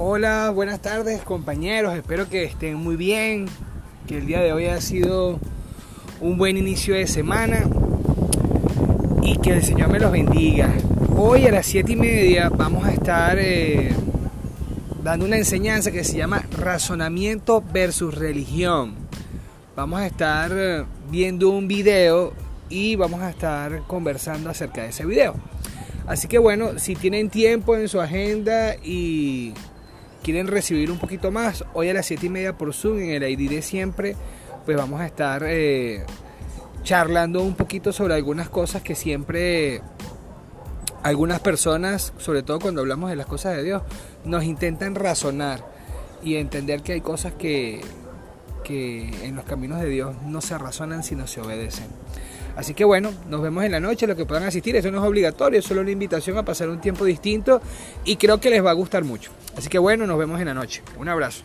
Hola, buenas tardes compañeros, espero que estén muy bien, que el día de hoy ha sido un buen inicio de semana y que el Señor me los bendiga. Hoy a las 7 y media vamos a estar eh, dando una enseñanza que se llama razonamiento versus religión. Vamos a estar eh, viendo un video y vamos a estar conversando acerca de ese video. Así que bueno, si tienen tiempo en su agenda y quieren recibir un poquito más, hoy a las 7 y media por Zoom en el ID de siempre, pues vamos a estar eh, charlando un poquito sobre algunas cosas que siempre algunas personas, sobre todo cuando hablamos de las cosas de Dios, nos intentan razonar y entender que hay cosas que, que en los caminos de Dios no se razonan sino se obedecen. Así que bueno, nos vemos en la noche, los que puedan asistir, eso no es obligatorio, es solo una invitación a pasar un tiempo distinto y creo que les va a gustar mucho. Así que bueno, nos vemos en la noche. Un abrazo.